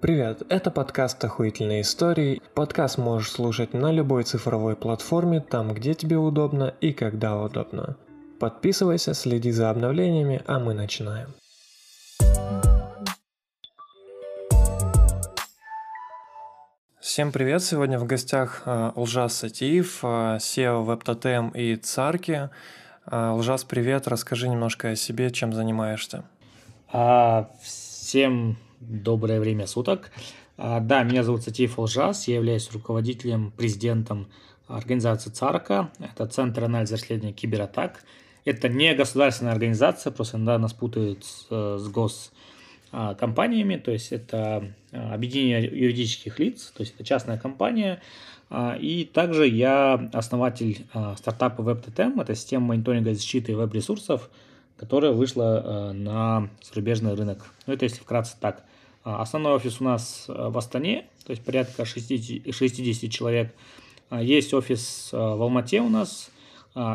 Привет, это подкаст «Охуительные истории». Подкаст можешь слушать на любой цифровой платформе, там, где тебе удобно и когда удобно. Подписывайся, следи за обновлениями, а мы начинаем. Всем привет! Сегодня в гостях э, Лжас Сатиев, э, SEO WebTotem и Царки. Э, Лжас, привет! Расскажи немножко о себе, чем занимаешься. А, всем доброе время суток. А, да, меня зовут Сатиев Лжас, я являюсь руководителем, президентом организации ЦАРКа. Это Центр анализа расследования кибератак. Это не государственная организация, просто иногда нас путают с, с гос а, компаниями, то есть это а, объединение юридических лиц, то есть это частная компания. А, и также я основатель стартапа WebTTM, это система мониторинга защиты веб-ресурсов, которая вышла на зарубежный рынок. Ну, это если вкратце так. Основной офис у нас в Астане, то есть порядка 60, 60 человек. Есть офис в Алмате у нас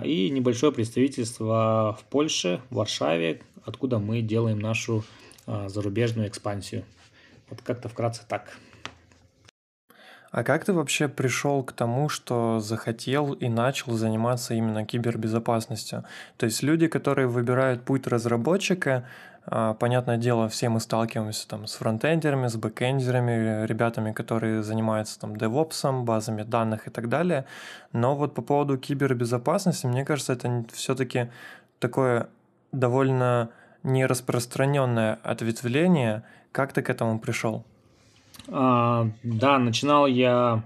и небольшое представительство в Польше, в Варшаве, откуда мы делаем нашу а, зарубежную экспансию. Вот как-то вкратце так. А как ты вообще пришел к тому, что захотел и начал заниматься именно кибербезопасностью? То есть люди, которые выбирают путь разработчика, а, понятное дело, все мы сталкиваемся там с фронтендерами, с бэкендерами, ребятами, которые занимаются там девопсом, базами данных и так далее. Но вот по поводу кибербезопасности, мне кажется, это все-таки такое довольно нераспространенное ответвление. Как ты к этому пришел? А, да, начинал я,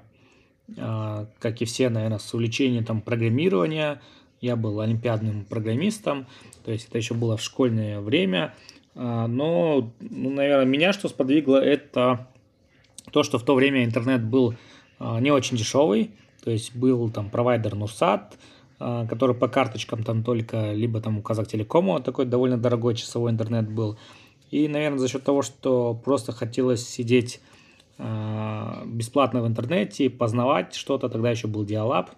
а, как и все, наверное, с увлечения там программирования. Я был олимпиадным программистом, то есть это еще было в школьное время. А, но, ну, наверное, меня что сподвигло, это то, что в то время интернет был а, не очень дешевый. То есть был там провайдер Нурсат, а, который по карточкам там только, либо там у Казахтелекома такой довольно дорогой часовой интернет был. И, наверное, за счет того, что просто хотелось сидеть бесплатно в интернете, познавать что-то, тогда еще был Диалаб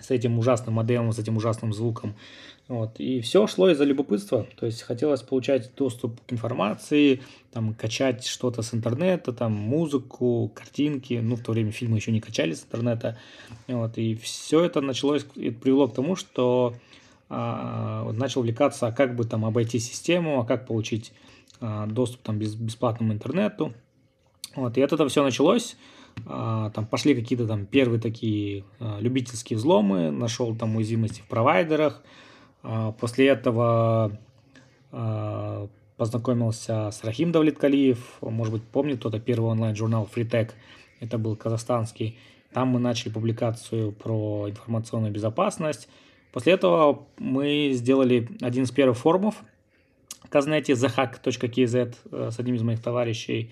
с этим ужасным модемом, с этим ужасным звуком. Вот. И все шло из-за любопытства. То есть хотелось получать доступ к информации, там, качать что-то с интернета, там, музыку, картинки. Ну, в то время фильмы еще не качали с интернета. Вот. И все это началось, это привело к тому, что а, начал увлекаться, а как бы там обойти систему, а как получить а, доступ там без, бесплатному интернету. Вот. И от этого все началось. А, там пошли какие-то там первые такие а, любительские взломы, нашел там уязвимости в провайдерах, а, после этого познакомился с Рахим Давлеткалиев, может быть, помнит кто-то первый онлайн-журнал FreeTech, это был казахстанский. Там мы начали публикацию про информационную безопасность. После этого мы сделали один из первых форумов Казнете, thehack.kz э, с одним из моих товарищей.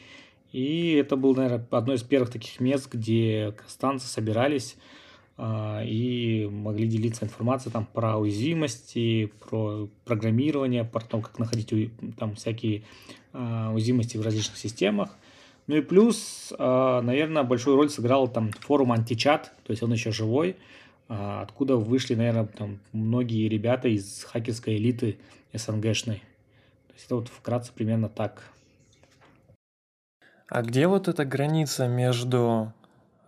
И это был, наверное, одно из первых таких мест, где казахстанцы собирались а, и могли делиться информацией там про уязвимости, про программирование, про то, как находить там всякие а, уязвимости в различных системах. Ну и плюс, а, наверное, большую роль сыграл там форум античат, то есть он еще живой, откуда вышли, наверное, там многие ребята из хакерской элиты СНГшной. То есть это вот вкратце примерно так. А где вот эта граница между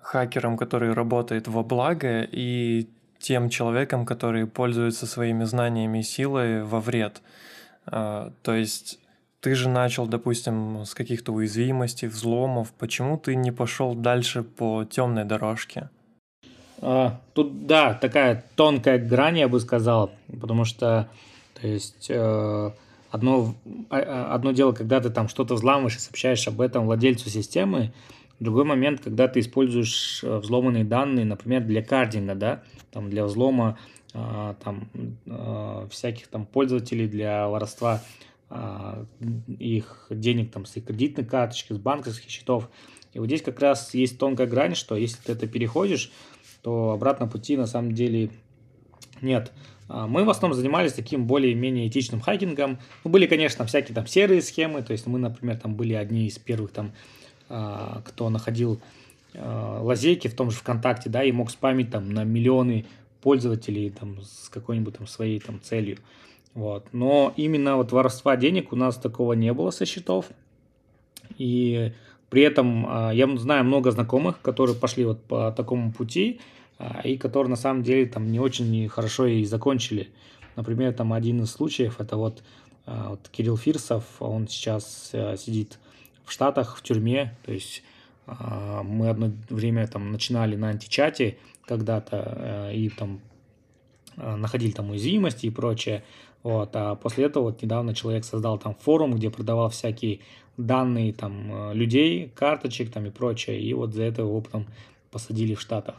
хакером, который работает во благо, и тем человеком, который пользуется своими знаниями и силой во вред. А, то есть ты же начал, допустим, с каких-то уязвимостей, взломов. Почему ты не пошел дальше по темной дорожке? А, тут, да, такая тонкая грань, я бы сказал, потому что, то есть, э, одно, а, одно дело, когда ты там что-то взламываешь и сообщаешь об этом владельцу системы, Другой момент, когда ты используешь э, взломанные данные, например, для кардинга, да, там для взлома а, там а, всяких там пользователей для воровства а, их денег там с их кредитной карточки, с банковских счетов. И вот здесь как раз есть тонкая грань, что если ты это переходишь, то обратно пути на самом деле нет. Мы в основном занимались таким более-менее этичным хакингом. Ну, были, конечно, всякие там серые схемы, то есть мы, например, там были одни из первых там а, кто находил а, лазейки в том же ВКонтакте, да, и мог спамить там на миллионы пользователей там с какой-нибудь там своей там целью. Вот. Но именно вот воровства денег у нас такого не было со счетов. И При этом а, я знаю много знакомых, которые пошли вот по такому пути, а, и которые на самом деле там не очень хорошо и закончили. Например, там один из случаев, это вот, а, вот Кирилл Фирсов, он сейчас э, сидит в Штатах, в тюрьме, то есть мы одно время там начинали на античате когда-то э, и там находили там уязвимости и прочее, вот, а после этого вот недавно человек создал там форум, где продавал всякие данные там э, людей, карточек там и прочее, и вот за это его потом посадили в Штатах.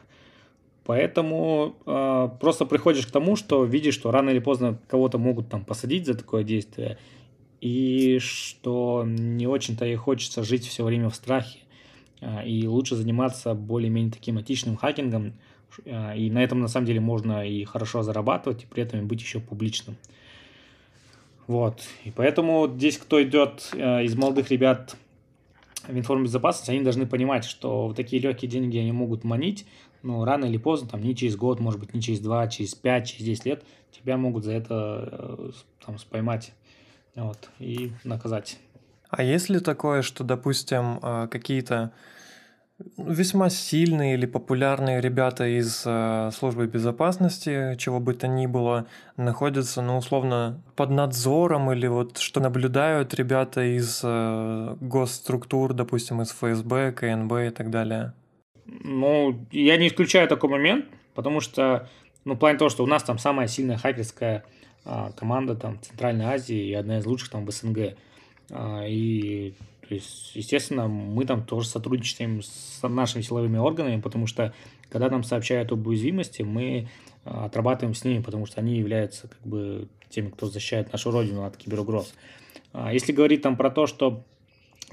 Поэтому э, просто приходишь к тому, что видишь, что рано или поздно кого-то могут там посадить за такое действие, и что не очень-то и хочется жить все время в страхе. Э, и лучше заниматься более-менее таким этичным хакингом, э, и на этом на самом деле можно и хорошо зарабатывать, и при этом быть еще публичным. Вот. И поэтому здесь, кто идет э, из молодых ребят в информбезопасность, они должны понимать, что вот такие легкие деньги они могут манить, но рано или поздно, там не через год, может быть, не через два, через пять, через десять лет, тебя могут за это э, там споймать вот, и наказать. А есть ли такое, что, допустим, э, какие-то весьма сильные или популярные ребята из э, службы безопасности, чего бы то ни было, находятся, ну, условно, под надзором или вот что наблюдают ребята из госструктур, допустим, из ФСБ, КНБ и так далее? Ну, я не исключаю такой момент, потому что, ну, в плане того, что у нас там самая сильная хакерская а, команда там в Центральной Азии и одна из лучших там в СНГ. А, и то есть, естественно, мы там тоже сотрудничаем с нашими силовыми органами, потому что когда нам сообщают об уязвимости, мы а, отрабатываем с ними, потому что они являются как бы теми, кто защищает нашу родину от киберугроз. А если говорить там про то, что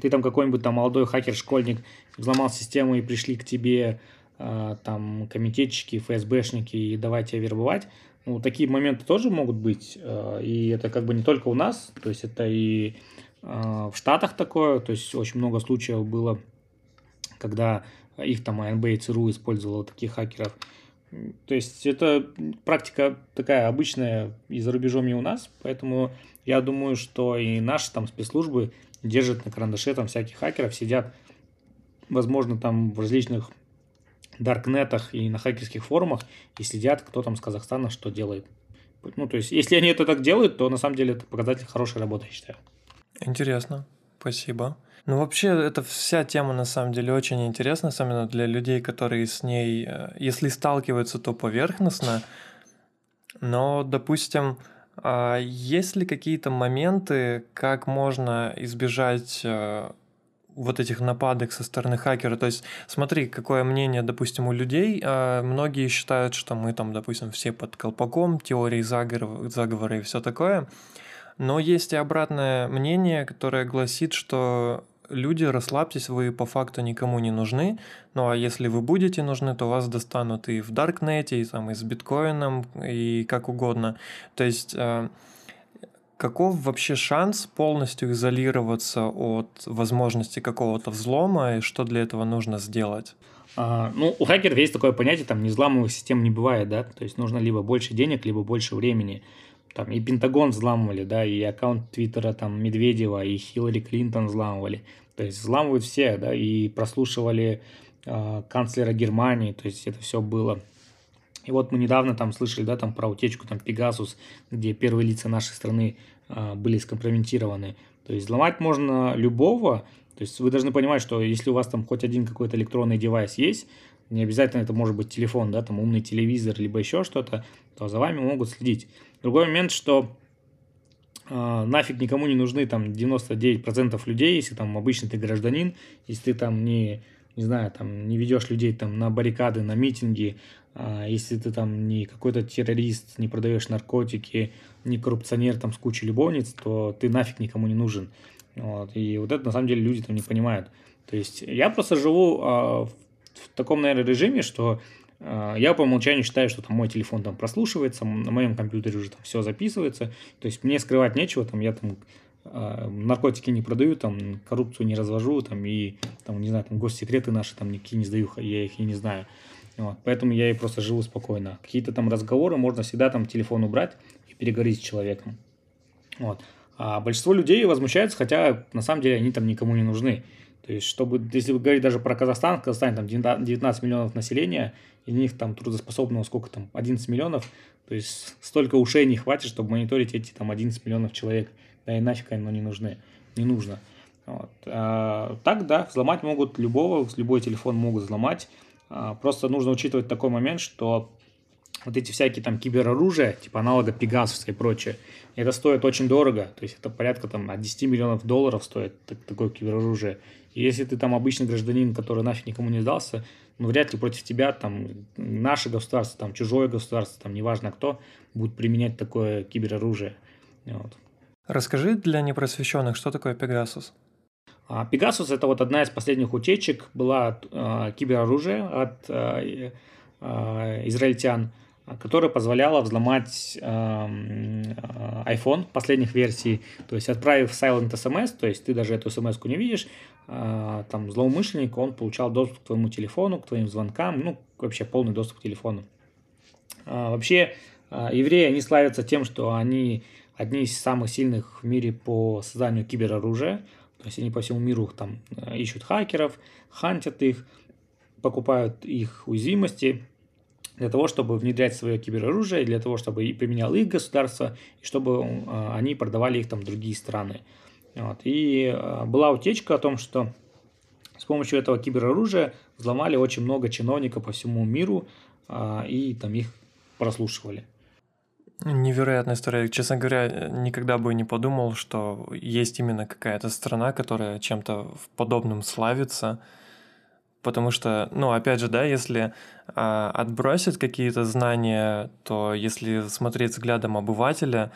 ты там какой-нибудь там молодой хакер-школьник взломал систему и пришли к тебе а, там комитетчики, ФСБшники и давай тебя вербовать, ну, такие моменты тоже могут быть, и это как бы не только у нас, то есть это и а, в Штатах такое, то есть очень много случаев было, когда их там АНБ и ЦРУ использовало таких хакеров. То есть это практика такая обычная и за рубежом, и у нас, поэтому я думаю, что и наши там спецслужбы держат на карандаше там всяких хакеров, сидят, возможно, там в различных даркнетах и на хакерских форумах и следят, кто там с Казахстана что делает. Ну, то есть, если они это так делают, то на самом деле это показатель хорошей работы, я считаю. Интересно, спасибо. Ну, вообще, эта вся тема, на самом деле, очень интересна, особенно для людей, которые с ней, э, если сталкиваются, то поверхностно. Но, допустим, а есть ли какие-то моменты, как можно избежать э, вот этих нападок со стороны хакера. То есть, смотри, какое мнение, допустим, у людей. А, многие считают, что мы там, допустим, все под колпаком, теории заговора, и все такое. Но есть и обратное мнение, которое гласит, что люди, расслабьтесь, вы по факту никому не нужны. Ну а если вы будете нужны, то вас достанут и в Даркнете, и, там, и с биткоином, и как угодно. То есть э, каков вообще шанс полностью изолироваться от возможности какого-то взлома, и что для этого нужно сделать? А, ну, у хакеров есть такое понятие, там, незламовых систем не бывает, да, то есть нужно либо больше денег, либо больше времени там и Пентагон взламывали, да, и аккаунт Твиттера там Медведева, и Хиллари Клинтон взламывали. То есть взламывают все, да, и прослушивали э, канцлера Германии, то есть это все было. И вот мы недавно там слышали, да, там про утечку там Пегасус, где первые лица нашей страны э, были скомпрометированы. То есть взломать можно любого, то есть вы должны понимать, что если у вас там хоть один какой-то электронный девайс есть, не обязательно это может быть телефон, да, там умный телевизор, либо еще что-то, то за вами могут следить. Другой момент, что э, нафиг никому не нужны там 99% людей, если там обычный ты гражданин, если ты там не, не знаю, там не ведешь людей там на баррикады, на митинги, э, если ты там не какой-то террорист, не продаешь наркотики, не коррупционер там с кучей любовниц, то ты нафиг никому не нужен. Вот. И вот это на самом деле люди там не понимают. То есть я просто живу э, в таком, наверное, режиме, что э, я по умолчанию считаю, что там мой телефон там прослушивается, на моем компьютере уже там все записывается. То есть мне скрывать нечего, там я там наркотики не продаю, там коррупцию не развожу, там и там, не знаю, там госсекреты наши там никакие не сдаю, я их и не знаю. Вот, поэтому я и просто живу спокойно. Какие-то там разговоры можно всегда там телефон убрать и переговорить с человеком. Вот. А большинство людей возмущаются, хотя на самом деле они там никому не нужны. То есть, чтобы, если вы говорите даже про Казахстан, в Казахстане там 19 миллионов населения, и них там трудоспособного сколько там, 11 миллионов, то есть столько ушей не хватит, чтобы мониторить эти там 11 миллионов человек, да и нафиг не нужны, не нужно. Вот. А, так, да, взломать могут любого, любой телефон могут взломать, а, просто нужно учитывать такой момент, что вот эти всякие там кибероружия, типа аналога Pegasus и прочее, это стоит очень дорого, то есть это порядка там от 10 миллионов долларов стоит такое кибероружие. И если ты там обычный гражданин, который нафиг никому не сдался, ну, вряд ли против тебя там наше государство, там чужое государство, там неважно кто, будет применять такое кибероружие. Вот. Расскажи для непросвещенных, что такое Pegasus? А, Pegasus это вот одна из последних утечек была э, кибероружие от э, э, израильтян, которая позволяла взломать э, iPhone последних версий, то есть отправив silent SMS, то есть ты даже эту смс не видишь, э, там злоумышленник, он получал доступ к твоему телефону, к твоим звонкам, ну, вообще полный доступ к телефону. Э, вообще, э, евреи, они славятся тем, что они одни из самых сильных в мире по созданию кибероружия, то есть они по всему миру там ищут хакеров, хантят их, покупают их уязвимости, для того, чтобы внедрять свое кибероружие, для того, чтобы применял их государство, и чтобы э, они продавали их там другие страны. Вот. И э, была утечка о том, что с помощью этого кибероружия взломали очень много чиновников по всему миру э, и там их прослушивали. Невероятная история. Честно говоря, никогда бы не подумал, что есть именно какая-то страна, которая чем-то подобным славится. Потому что, ну, опять же, да, если а, отбросить какие-то знания, то если смотреть взглядом обывателя,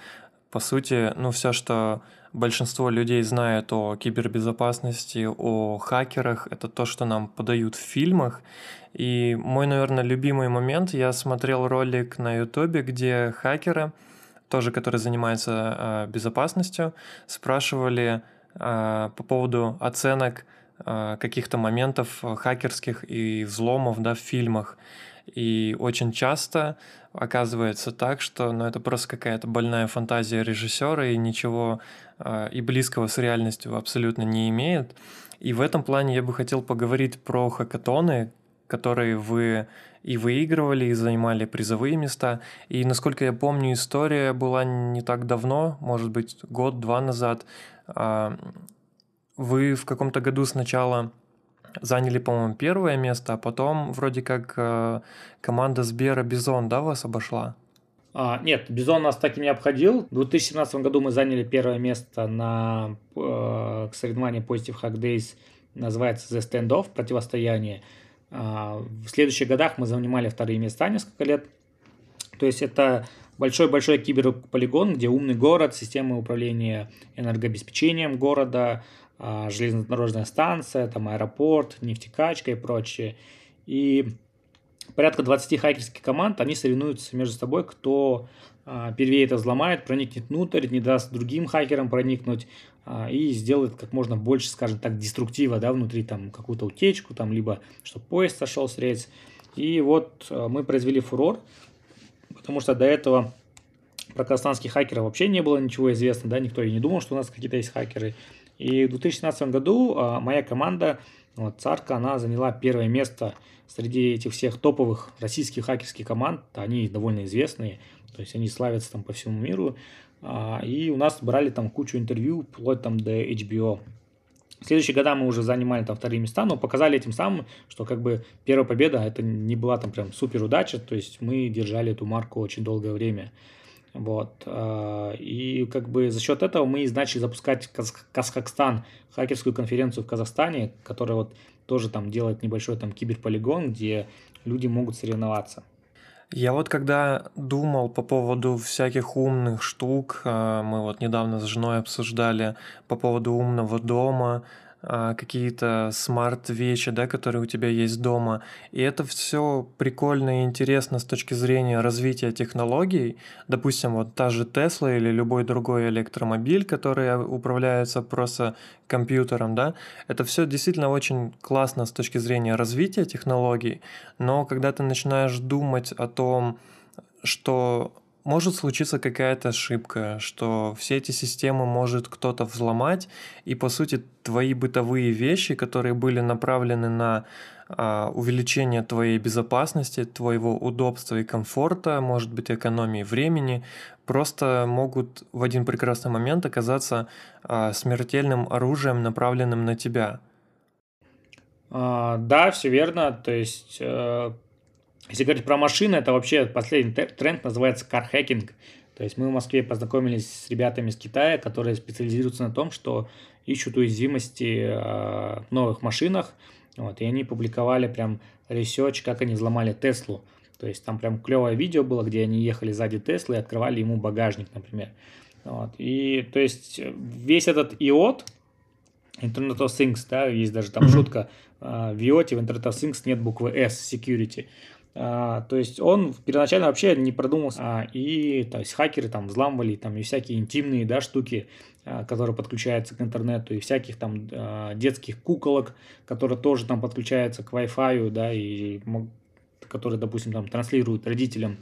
по сути, ну, все, что большинство людей знает о кибербезопасности, о хакерах, это то, что нам подают в фильмах. И мой, наверное, любимый момент, я смотрел ролик на ютубе, где хакеры, тоже которые занимаются э, безопасностью, спрашивали э, по поводу оценок Э, каких-то моментов хакерских и взломов да, в фильмах. И очень часто оказывается так, что ну, это просто какая-то больная фантазия режиссера и ничего э, и близкого с реальностью абсолютно не имеет. И в этом плане я бы хотел поговорить про хакатоны, которые вы и выигрывали, и занимали призовые места. И, насколько я помню, история была не так давно, может быть, год-два назад. А, вы в каком-то году сначала заняли, по-моему, первое место, а потом вроде как э, команда Сбера BI.ZONE, да, вас обошла? А, нет, BI.ZONE нас так и не обходил. В 2017 году мы заняли первое место на э, соревновании Positive Hack Days, называется The Standoff, противостояние. А, в следующих годах мы занимали вторые места несколько лет. То есть это большой-большой киберполигон, где умный город, система управления энергообеспечением города, железнодорожная станция, там аэропорт, нефтекачка и прочее. И порядка 20 хакерских команд, они соревнуются между собой, кто а, первее это взломает, проникнет внутрь, не даст другим хакерам проникнуть а, и сделает как можно больше, скажем так, деструктива, да, внутри там какую-то утечку, там, либо чтобы поезд сошел с рельс. И вот мы произвели фурор, потому что до этого про казахстанских хакеров вообще не было ничего известно, да, никто и не думал, что у нас какие-то есть хакеры. И в 2017 году а, моя команда, вот, Царка, она заняла первое место среди этих всех топовых российских хакерских команд. Они довольно известные, то есть они славятся там по всему миру. А, и у нас брали там кучу интервью, вплоть там до HBO. В следующие года мы уже занимали там вторые места, но показали этим самым, что как бы первая победа это не была там прям супер удача, то есть мы держали эту марку очень долгое время. Вот. А, и как бы за счет этого мы начали запускать Казахстан, хакерскую конференцию в Казахстане, которая вот тоже там делает небольшой там киберполигон, где люди могут соревноваться. Я вот когда думал по поводу всяких умных штук, а, мы вот недавно с женой обсуждали по поводу умного дома, какие-то смарт-вещи, да, которые у тебя есть дома. И это все прикольно и интересно с точки зрения развития технологий. Допустим, вот та же Тесла или любой другой электромобиль, который управляется просто компьютером, да, это все действительно очень классно с точки зрения развития технологий, но когда ты начинаешь думать о том, что может случиться какая-то ошибка, что все эти системы может кто-то взломать, и по сути твои бытовые вещи, которые были направлены на а, увеличение твоей безопасности, твоего удобства и комфорта, может быть экономии времени, просто могут в один прекрасный момент оказаться а, смертельным оружием, направленным на тебя. А, да, все верно. То есть, э, если говорить про машины, это вообще последний тренд называется car hacking. То есть мы в Москве познакомились с ребятами из Китая, которые специализируются на том, что ищут уязвимости э, в новых машинах. Вот, и они публиковали прям research, как они взломали Теслу. То есть там прям клевое видео было, где они ехали сзади Теслы и открывали ему багажник, например. Вот. И то есть весь этот IOT, Internet of Things, да, есть даже там mm-hmm. шутка, а, в IOT, в Internet of Things нет буквы S, Security. А, то есть он первоначально вообще не продумался, а, и то есть хакеры там взламывали там и всякие интимные да, штуки, а, которые подключаются к интернету, и всяких там а, детских куколок, которые тоже там подключаются к Wi-Fi, да, и которые, допустим, там транслируют родителям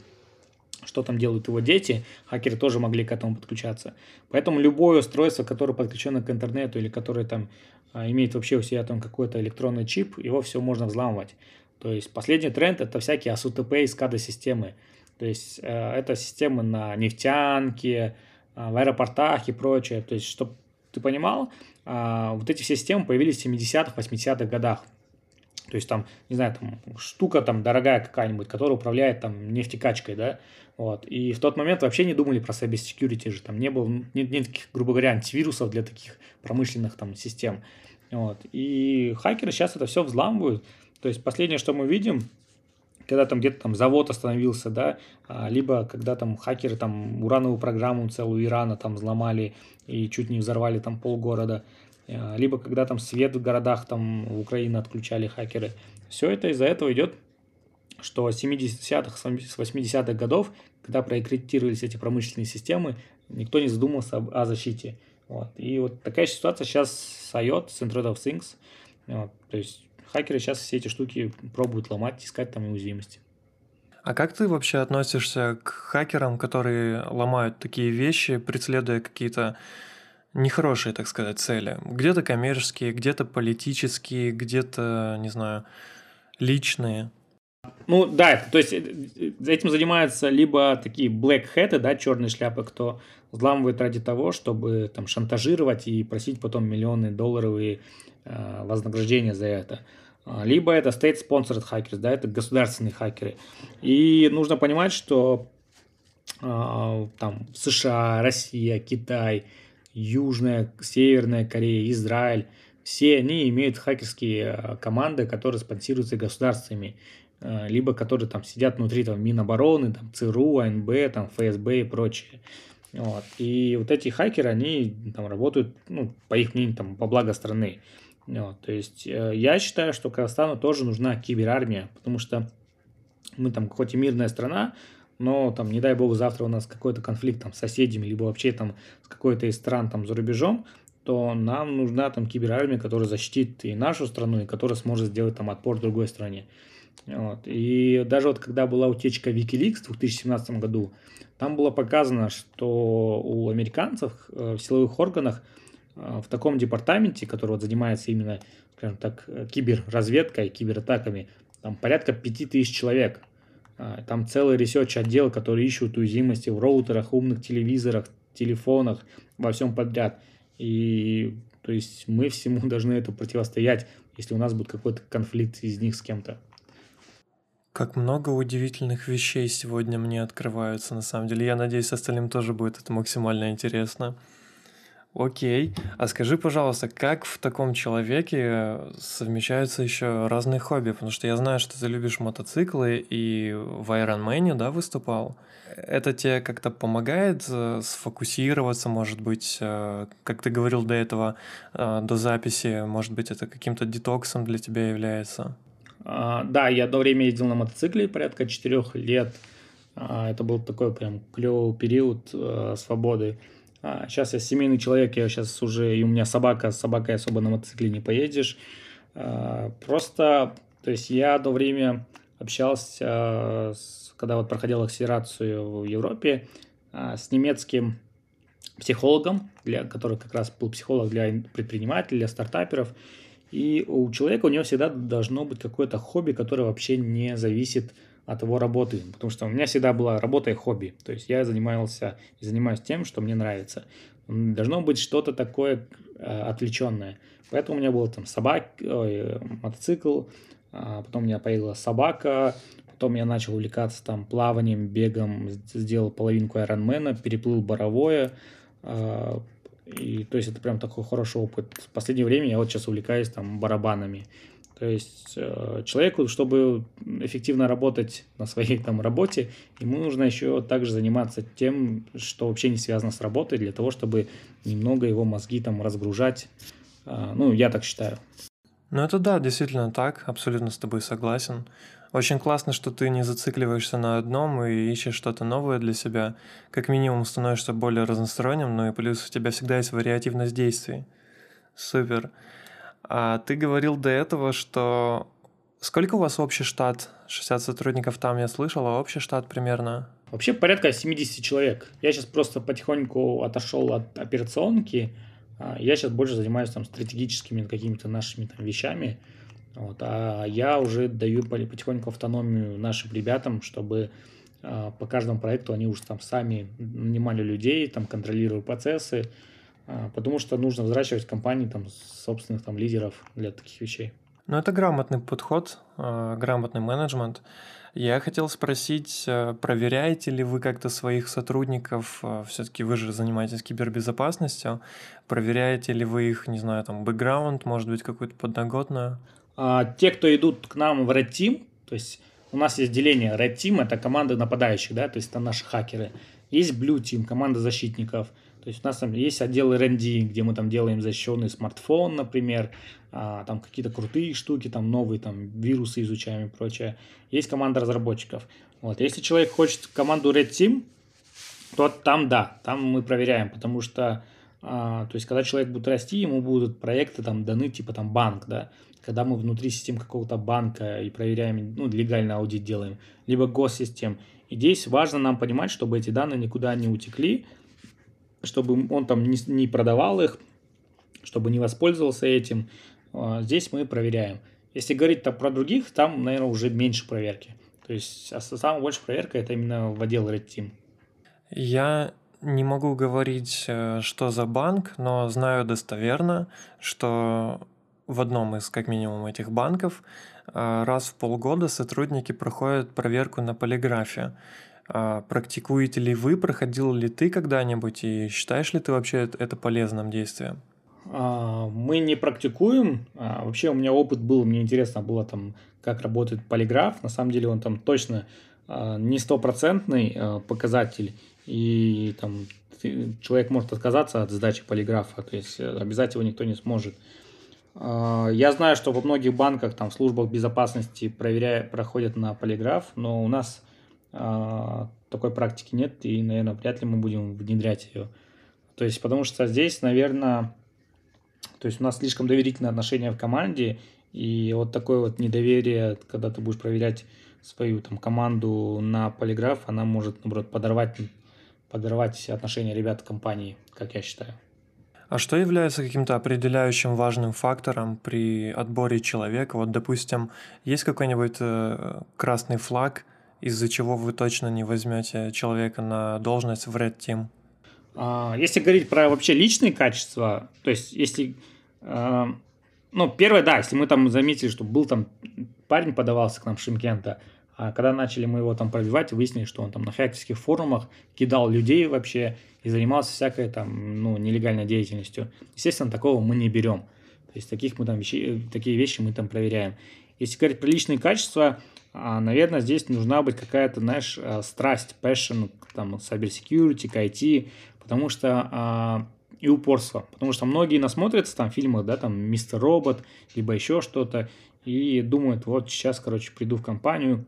что там делают его дети, хакеры тоже могли к этому подключаться. Поэтому любое устройство, которое подключено к интернету или которое там а, имеет вообще у себя там какой-то электронный чип, его все можно взламывать. То есть последний тренд это всякие ASUTP и SCADA системы. То есть э, это системы на нефтянке, э, в аэропортах и прочее. То есть, чтобы ты понимал, э, вот эти все системы появились в 70-х, 80-х годах. То есть там, не знаю, там штука там дорогая какая-нибудь, которая управляет там нефтекачкой, да, вот. И в тот момент вообще не думали про cyber security же, там не было, нет, нет таких, грубо говоря, антивирусов для таких промышленных там систем. Вот. И хакеры сейчас это все взламывают, то есть последнее, что мы видим, когда там где-то там завод остановился, да, а, либо когда там хакеры там урановую программу целую Ирана там взломали и чуть не взорвали там полгорода, а, либо когда там свет в городах там в Украине отключали хакеры. Все это из-за этого идет, что с 70-х, с 80-х годов, когда проектировались эти промышленные системы, никто не задумался о защите. Вот. И вот такая ситуация сейчас с IOT, с Internet of Things. Вот. То есть хакеры сейчас все эти штуки пробуют ломать, искать там уязвимости. А как ты вообще относишься к хакерам, которые ломают такие вещи, преследуя какие-то нехорошие, так сказать, цели? Где-то коммерческие, где-то политические, где-то, не знаю, личные. Ну да, то есть э, этим занимаются либо такие black hat, да, черные шляпы, кто взламывает ради того, чтобы там шантажировать и просить потом миллионы долларов и э, вознаграждения за это. А, либо это state-sponsored hackers, да, это государственные хакеры. И нужно понимать, что э, там США, Россия, Китай, Южная, Северная Корея, Израиль, все они имеют хакерские а, команды, которые спонсируются государствами, либо которые там сидят внутри там, Минобороны, там, ЦРУ, АНБ, там, ФСБ и прочее. Вот. И вот эти хакеры, они там работают, ну, по их мнению, там, по благо страны. Вот, то есть э, я считаю, что Казахстану тоже нужна киберармия, потому что мы там хоть и мирная страна, но там, не дай бог, завтра у нас какой-то конфликт там с соседями, либо вообще там с какой-то из стран там за рубежом, то нам нужна там киберармия, которая защитит и нашу страну, и которая сможет сделать там отпор другой стране. Вот. И даже вот когда была утечка Wikileaks в 2017 году, там было показано, что у американцев э, в силовых органах в таком департаменте, который вот занимается именно, скажем так, киберразведкой, кибератаками, там порядка 5000 человек. А, там целый research отдел, который ищут уязвимости в роутерах, умных телевизорах, телефонах, во всем подряд. И то есть мы всему должны это противостоять, если у нас будет какой-то конфликт из них с кем-то. Как много удивительных вещей сегодня мне открываются, на самом деле. Я надеюсь, остальным тоже будет это максимально интересно. Окей. А скажи, пожалуйста, как в таком человеке совмещаются еще разные хобби? Потому что я знаю, что ты любишь мотоциклы и в Iron Man, да, выступал. Это тебе как-то помогает э, сфокусироваться, может быть, э, как ты говорил до этого, э, до записи, может быть, это каким-то детоксом для тебя является? А, да, я одно время ездил на мотоцикле, порядка четырех лет. А, это был такой прям клевый период свободы. А, сейчас я семейный человек, я сейчас уже, и у меня собака, с собакой особо на мотоцикле не поедешь. А, просто, то есть я одно время общался с когда вот проходил акселерацию в Европе, а, с немецким психологом, для, который как раз был психолог для предпринимателей, для стартаперов. И у человека, у него всегда должно быть какое-то хобби, которое вообще не зависит от его работы. Потому что у меня всегда была работа и хобби. То есть я занимался и занимаюсь тем, что мне нравится. Должно быть что-то такое э, отвлеченное. Поэтому у меня был там собак, ой, мотоцикл, а потом у меня появилась собака, потом я начал увлекаться там плаванием, бегом, сделал половинку Ironman, переплыл Боровое, а, и то есть это прям такой хороший опыт. В последнее время я вот сейчас увлекаюсь там барабанами. То есть э, человеку, чтобы эффективно работать на своей там работе, ему нужно еще также заниматься тем, что вообще не связано с работой, для того, чтобы немного его мозги там разгружать. А, ну, я так считаю. Ну это да, действительно так, абсолютно с тобой согласен. Очень классно, что ты не зацикливаешься на одном и ищешь что-то новое для себя. Как минимум становишься более разносторонним, ну и плюс у тебя всегда есть вариативность действий. Супер. А ты говорил до этого, что... Сколько у вас общий штат? 60 сотрудников там я слышал, а общий штат примерно? Вообще порядка 70 человек. Я сейчас просто потихоньку отошел от операционки. А я сейчас больше занимаюсь там стратегическими какими-то нашими там вещами. Вот, а я уже даю потихоньку автономию нашим ребятам, чтобы а, по каждому проекту они уже там сами нанимали людей, там контролировали процессы, потому что нужно взращивать компании там собственных там лидеров для таких вещей. Ну, это грамотный подход, а, грамотный менеджмент. Я хотел спросить, проверяете ли вы как-то своих сотрудников, все-таки вы же занимаетесь кибербезопасностью, проверяете ли вы их, не знаю, там, бэкграунд, может быть, какую-то подноготную? А, те, кто идут к нам в Red Team, то есть у нас есть деление Red Team, это команда нападающих, да, то есть это наши хакеры. Есть Blue Team, команда защитников. То есть у нас там есть отдел R&D, где мы там делаем защищенный смартфон, например, а, там какие-то крутые штуки, там новые там вирусы изучаем и прочее. Есть команда разработчиков. Вот. Если человек хочет команду Red Team, то там да, там мы проверяем, потому что а, то есть, когда человек будет расти, ему будут проекты там даны, типа там банк, да, когда мы внутри систем какого-то банка и проверяем, ну, легальный аудит делаем, либо госсистем. И здесь важно нам понимать, чтобы эти данные никуда не утекли, чтобы он там не, не продавал их, чтобы не воспользовался этим. А, здесь мы проверяем. Если говорить про других, там, наверное, уже меньше проверки. То есть а самая большая проверка это именно в отдел Red Team. Я не могу говорить, э, что за банк, но знаю достоверно, что в одном из, как минимум, этих банков э, раз в полгода сотрудники проходят проверку на полиграфе. А практикуете ли вы, проходил ли ты когда-нибудь и считаешь ли ты вообще это полезным действием? А, мы не практикуем. А, вообще у меня опыт был, мне интересно было там, как работает полиграф. На самом деле он там точно не стопроцентный показатель и там человек может отказаться от сдачи полиграфа, то есть э, обязать его никто не сможет. Я знаю, что во многих банках, там, в службах безопасности проверяя, проходят на полиграф, но у нас такой практики нет, и, наверное, вряд ли мы будем внедрять ее. То есть, потому что здесь, наверное, то есть у нас слишком доверительное отношение в команде, и вот такое вот недоверие, когда ты будешь проверять свою там команду на полиграф, она может, наоборот, подорвать подорвать отношения ребят компании, как я считаю. А что является каким-то определяющим важным фактором при отборе человека? Вот, допустим, есть какой-нибудь э, красный флаг, из-за чего вы точно не возьмете человека на должность в Red Team? А, если говорить про вообще личные качества, то есть если... Э, ну, первое, да, если мы там заметили, что был там парень подавался к нам Шимкента, а когда начали мы его там пробивать, выяснили, что он там на хакерских форумах кидал людей вообще и занимался всякой там, ну, нелегальной деятельностью. Естественно, такого мы не берем. То есть таких мы там вещи, такие вещи мы там проверяем. Если говорить про личные качества, а, наверное, здесь нужна быть какая-то, знаешь, а, страсть, passion, там, cybersecurity, к IT, потому что а, и упорство. Потому что многие насмотрятся там в фильмах, да, там Мистер Робот, либо еще что-то, и думают, вот сейчас, короче, приду в компанию,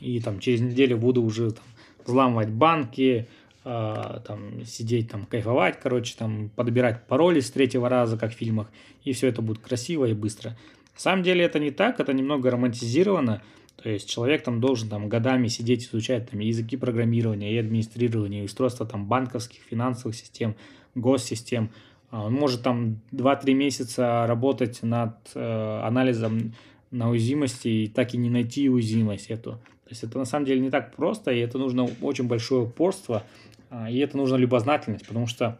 и там через неделю буду уже там, взламывать банки, э, там сидеть там кайфовать, короче, там подбирать пароли с третьего раза, как в фильмах, и все это будет красиво и быстро. На самом деле это не так, это немного романтизировано, То есть человек там должен там годами сидеть, изучать там языки программирования и администрирования, и устройства там банковских, финансовых систем, госсистем. А он может там 2-3 месяца работать над э, анализом на уязвимости и так и не найти уязвимость эту. То есть это на самом деле не так просто, и это нужно очень большое упорство, а, и это нужно любознательность, потому что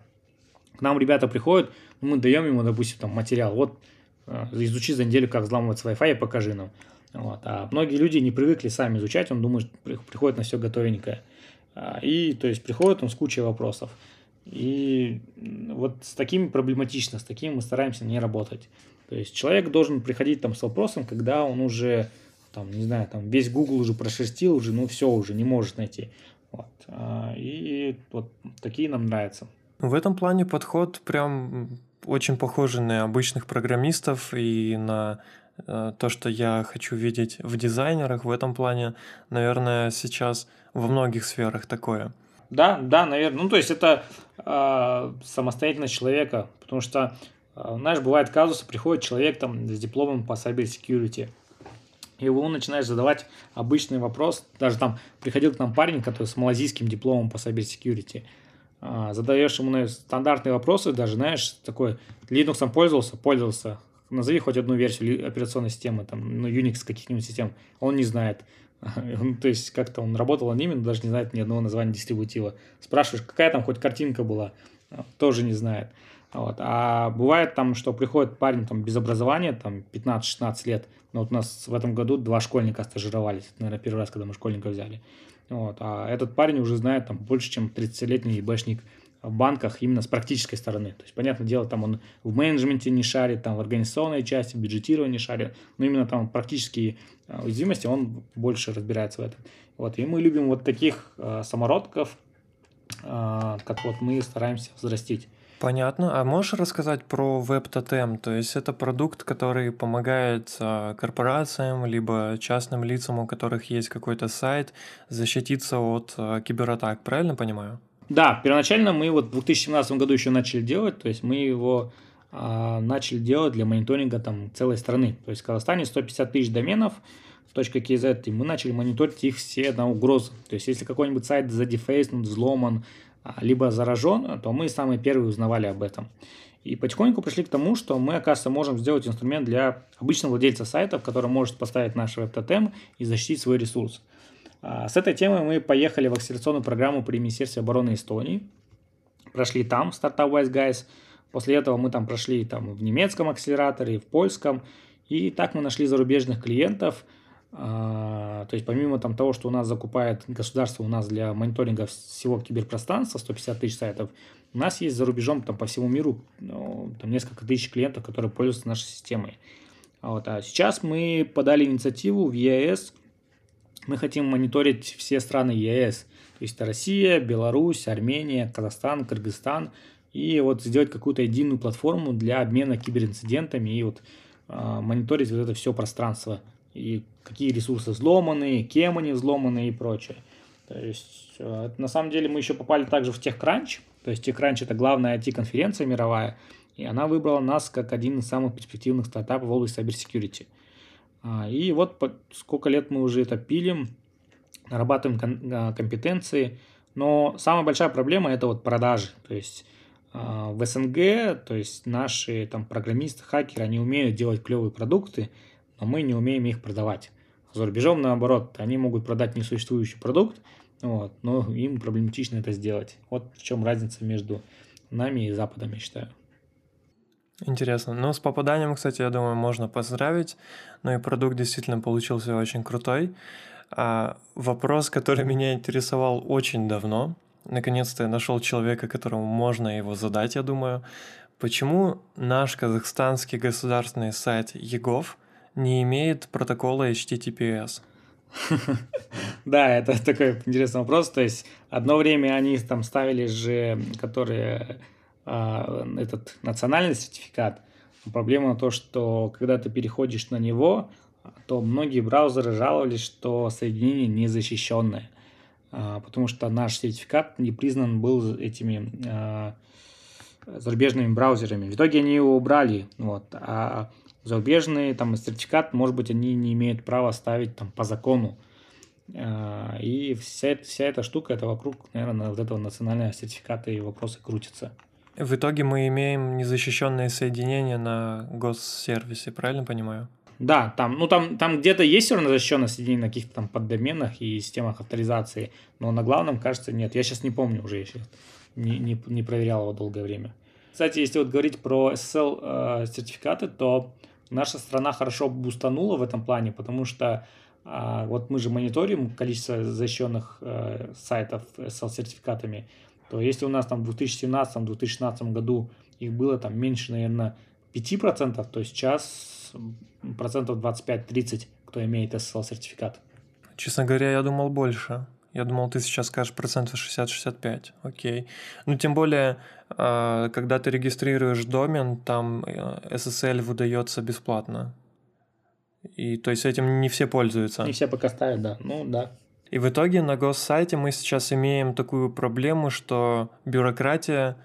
к нам ребята приходят, мы даем ему, допустим, там материал, вот э, изучи за неделю, как взламывать Wi-Fi, покажи нам. Вот. А многие люди не привыкли сами изучать, он думает, приходит на все готовенькое. А, и, то есть, приходит он с кучей вопросов. И вот с такими проблематично, с такими мы стараемся не работать. То есть, человек должен приходить там с вопросом, когда он уже, там, не знаю, там весь Google уже прошерстил, уже, ну, все уже не может найти. Вот. А, и вот такие нам нравятся. В этом плане подход прям очень похожий на обычных программистов и на Э, то, что я хочу видеть в дизайнерах в этом плане, наверное, сейчас во многих сферах такое. Да, да, наверное. Ну, то есть это э, самостоятельность человека, потому что, э, знаешь, бывает казусы, приходит человек там с дипломом по cyber security, и ему начинаешь задавать обычный вопрос, даже там приходил к нам парень, который с малазийским дипломом по cyber security, э, задаешь ему наверное, стандартные вопросы, даже, знаешь, такой, Linux пользовался? Пользовался назови хоть одну версию операционной системы, там, ну, Unix каких-нибудь систем, он не знает. то есть как-то он работал ними, но даже не знает ни одного названия дистрибутива. Спрашиваешь, какая там хоть картинка была, тоже не знает. Вот. А бывает там, что приходит парень там, без образования, там 15-16 лет. Но вот у нас в этом году два школьника стажировались. Это, наверное, первый раз, когда мы школьника взяли. Вот. А этот парень уже знает там больше, чем 30-летний ебашник в банках именно с практической стороны. То есть, понятное дело, там он в менеджменте не шарит, там в организационной части, в бюджетировании шарит, но именно там практические а, уязвимости он больше разбирается в этом. Вот, и мы любим вот таких э, самородков, э, как вот мы стараемся взрастить. Понятно. А можешь рассказать про WebTotem? То есть это продукт, который помогает э, корпорациям, либо частным лицам, у которых есть какой-то сайт, защититься от э, кибератак, правильно понимаю? Да, первоначально мы вот в 2017 году еще начали делать, то есть мы его а, начали делать для мониторинга там целой страны. То есть в Казахстане 150 тысяч доменов, .kz, и мы начали мониторить их все на угрозы. То есть если какой-нибудь сайт задефейснут, взломан, а, либо заражен, то мы самые первые узнавали об этом. И потихоньку пришли к тому, что мы, оказывается, можем сделать инструмент для обычного владельца сайта, который может поставить наш веб-тотем и защитить свой ресурс. А, с этой темой мы поехали в акселерационную программу при Министерстве обороны Эстонии. Прошли там Startup Wise Guys. После этого мы там прошли там, в немецком акселераторе, в польском. И так мы нашли зарубежных клиентов. А, то есть помимо там, того, что у нас закупает государство у нас для мониторинга всего киберпространства, 150 тысяч сайтов, у нас есть за рубежом там, по всему миру ну, там, несколько тысяч клиентов, которые пользуются нашей системой. Вот. А сейчас мы подали инициативу в ЕС мы хотим мониторить все страны ЕС, то есть Россия, Беларусь, Армения, Казахстан, Кыргызстан, и вот сделать какую-то единую платформу для обмена киберинцидентами и вот э, мониторить вот это все пространство, и какие ресурсы взломаны, кем они взломаны и прочее. То есть, э, на самом деле, мы еще попали также в TechCrunch, то есть TechCrunch это главная IT-конференция мировая, и она выбрала нас как один из самых перспективных стартапов в области cybersecurity. А, и вот сколько лет мы уже это пилим, нарабатываем а, компетенции. Но самая большая проблема это вот продажи. То есть а, в СНГ, то есть наши там программисты, хакеры, они умеют делать клевые продукты, но мы не умеем их продавать. За рубежом, наоборот, они могут продать несуществующий продукт, вот, но им проблематично это сделать. Вот в чем разница между нами и Западом, я считаю. Интересно. Ну, с попаданием, кстати, я думаю, можно поздравить. Ну и продукт действительно получился очень крутой. А вопрос, который меня интересовал очень давно, наконец-то я нашел человека, которому можно его задать, я думаю. Почему наш казахстанский государственный сайт ЕГОВ не имеет протокола HTTPS? Да, это такой интересный вопрос. То есть одно время они там ставили же, которые а, этот национальный сертификат. Проблема то, что когда ты переходишь на него, то многие браузеры жаловались, что соединение не защищенное, а, потому что наш сертификат не признан был этими а, зарубежными браузерами. В итоге они его убрали. Вот. А зарубежные там сертификат, может быть, они не имеют права ставить там по закону. А, и вся, вся эта штука, это вокруг, наверное, вот этого национального сертификата и вопросы крутятся. В итоге мы имеем незащищенные соединения на госсервисе, правильно понимаю? Да, там, ну там, там где-то есть все равно защищенное соединение на каких-то там поддоменах и системах авторизации, но на главном, кажется, нет. Я сейчас не помню уже, если не, не, не проверял его долгое время. Кстати, если вот говорить про SSL э, сертификаты, то наша страна хорошо бустанула в этом плане, потому что э, вот мы же мониторим количество защищенных э, сайтов SSL сертификатами, то если у нас там в 2017-2016 году их было там меньше, наверное, 5%, то сейчас процентов 25-30, кто имеет SSL-сертификат. Честно говоря, я думал больше. Я думал, ты сейчас скажешь процентов 60-65. Окей. Ну, тем более, а, когда ты регистрируешь домен, там э, SSL выдается бесплатно. И то есть этим не все пользуются. Не все пока ставят, да. Ну, да. И в итоге на госсайте мы сейчас имеем такую проблему, что бюрократия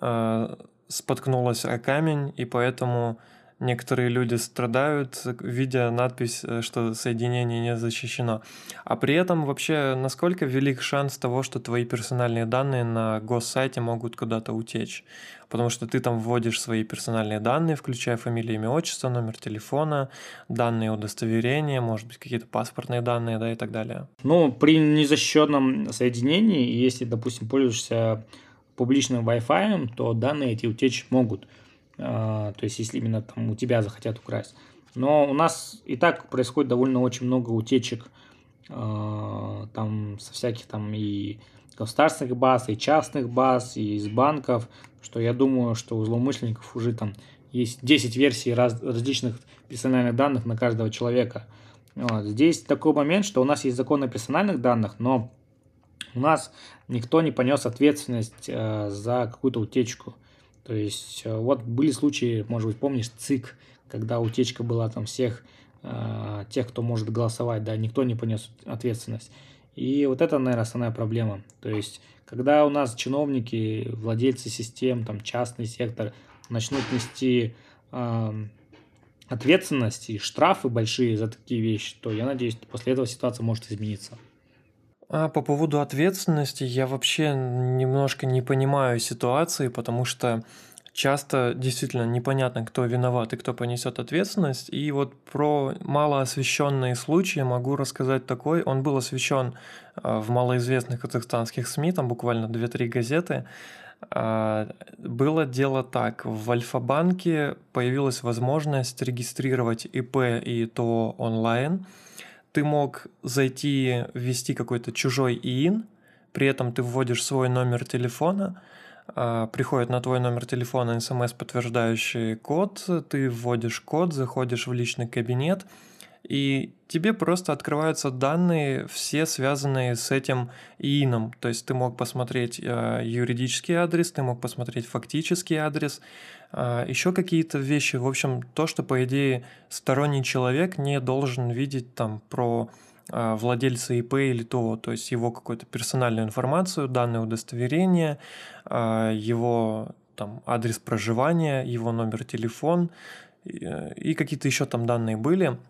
э, споткнулась о камень, и поэтому некоторые люди страдают, видя надпись, э, что соединение не защищено. А при этом вообще насколько велик шанс того, что твои персональные данные на госсайте могут куда-то утечь? Потому что ты там вводишь свои персональные данные, включая фамилию, имя, отчество, номер телефона, данные удостоверения, может быть, какие-то паспортные данные, да, и так далее. Ну, при незащищенном соединении, если, допустим, пользуешься публичным Wi-Fi, то данные эти утечь могут. А, то есть, если именно там у тебя захотят украсть. Но у нас и так происходит довольно очень много утечек а, там со всяких там и государственных баз, и частных баз, и из банков, что я думаю, что у злоумышленников уже там есть 10 версий раз, различных персональных данных на каждого человека. Вот. Здесь такой момент, что у нас есть закон о персональных данных, но у нас никто не понес ответственность э, за какую-то утечку. То есть э, вот были случаи, может быть, помнишь, ЦИК, когда утечка была там всех э, тех, кто может голосовать, да, никто не понес ответственность. И вот это, наверное, основная проблема. То есть, когда у нас чиновники, владельцы систем, там частный сектор начнут нести э, ответственность и штрафы большие за такие вещи, то я надеюсь, после этого ситуация может измениться. А по поводу ответственности я вообще немножко не понимаю ситуации, потому что часто действительно непонятно, кто виноват и кто понесет ответственность. И вот про малоосвещенные случаи могу рассказать такой. Он был освещен а, в малоизвестных казахстанских СМИ, там буквально 2-3 газеты. А, было дело так. В Альфа-банке появилась возможность регистрировать ИП и ТО онлайн – ты мог зайти, ввести какой-то чужой ИИН, при этом ты вводишь свой номер телефона, а, приходит на твой номер телефона смс, подтверждающий код, ты вводишь код, заходишь в личный кабинет, и тебе просто открываются данные, все связанные с этим ИИНом. То есть ты мог посмотреть э, юридический адрес, ты мог посмотреть фактический адрес, еще какие-то вещи. В общем, то, что, по идее, сторонний человек не должен видеть там про э, владельца ИП или ТО, то есть его какую-то персональную информацию, данные удостоверения, э, его там адрес проживания, его номер телефона и какие-то еще там данные были –